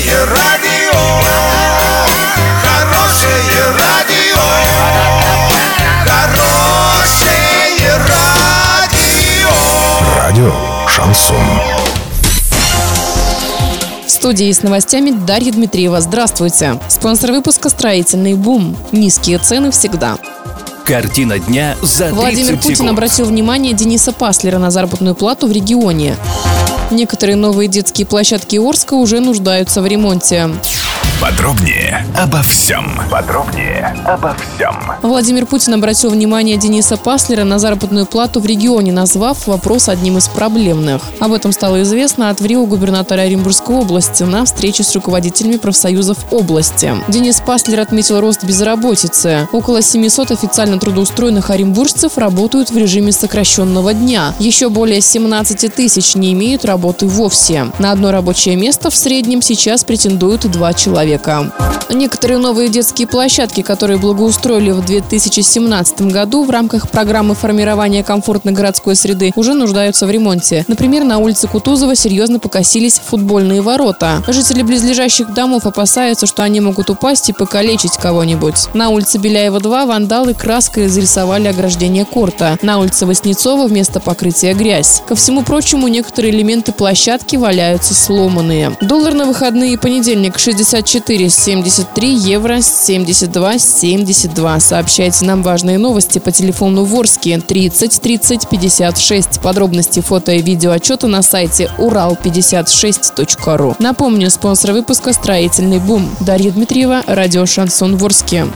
Хорошее радио, хорошее радио, хорошее радио. Радио Шансон. В студии с новостями Дарья Дмитриева. Здравствуйте. Спонсор выпуска «Строительный бум». Низкие цены всегда. Картина дня за 30 Владимир Путин секунд. обратил внимание Дениса Паслера на заработную плату в регионе. Некоторые новые детские площадки Орска уже нуждаются в ремонте. Подробнее обо всем. Подробнее обо всем. Владимир Путин обратил внимание Дениса Паслера на заработную плату в регионе, назвав вопрос одним из проблемных. Об этом стало известно от ВРИО губернатора Оренбургской области на встрече с руководителями профсоюзов области. Денис Паслер отметил рост безработицы. Около 700 официально трудоустроенных оренбуржцев работают в режиме сокращенного дня. Еще более 17 тысяч не имеют работы вовсе. На одно рабочее место в среднем сейчас претендуют два человека. Некоторые новые детские площадки, которые благоустроили в 2017 году в рамках программы формирования комфортной городской среды, уже нуждаются в ремонте. Например, на улице Кутузова серьезно покосились футбольные ворота. Жители близлежащих домов опасаются, что они могут упасть и покалечить кого-нибудь. На улице Беляева 2 вандалы краской зарисовали ограждение корта. На улице Воснецова вместо покрытия грязь. Ко всему прочему, некоторые элементы площадки валяются сломанные. Доллар на выходные понедельник 64,73 евро 72,72. Сообщайте нам важные новости по телефону Ворске 30 30 56. Подробности фото и видео отчета на сайте урал56.ру. Напомню, спонсор выпуска «Строительный бум». Дарья Дмитриева, радио «Шансон Ворске».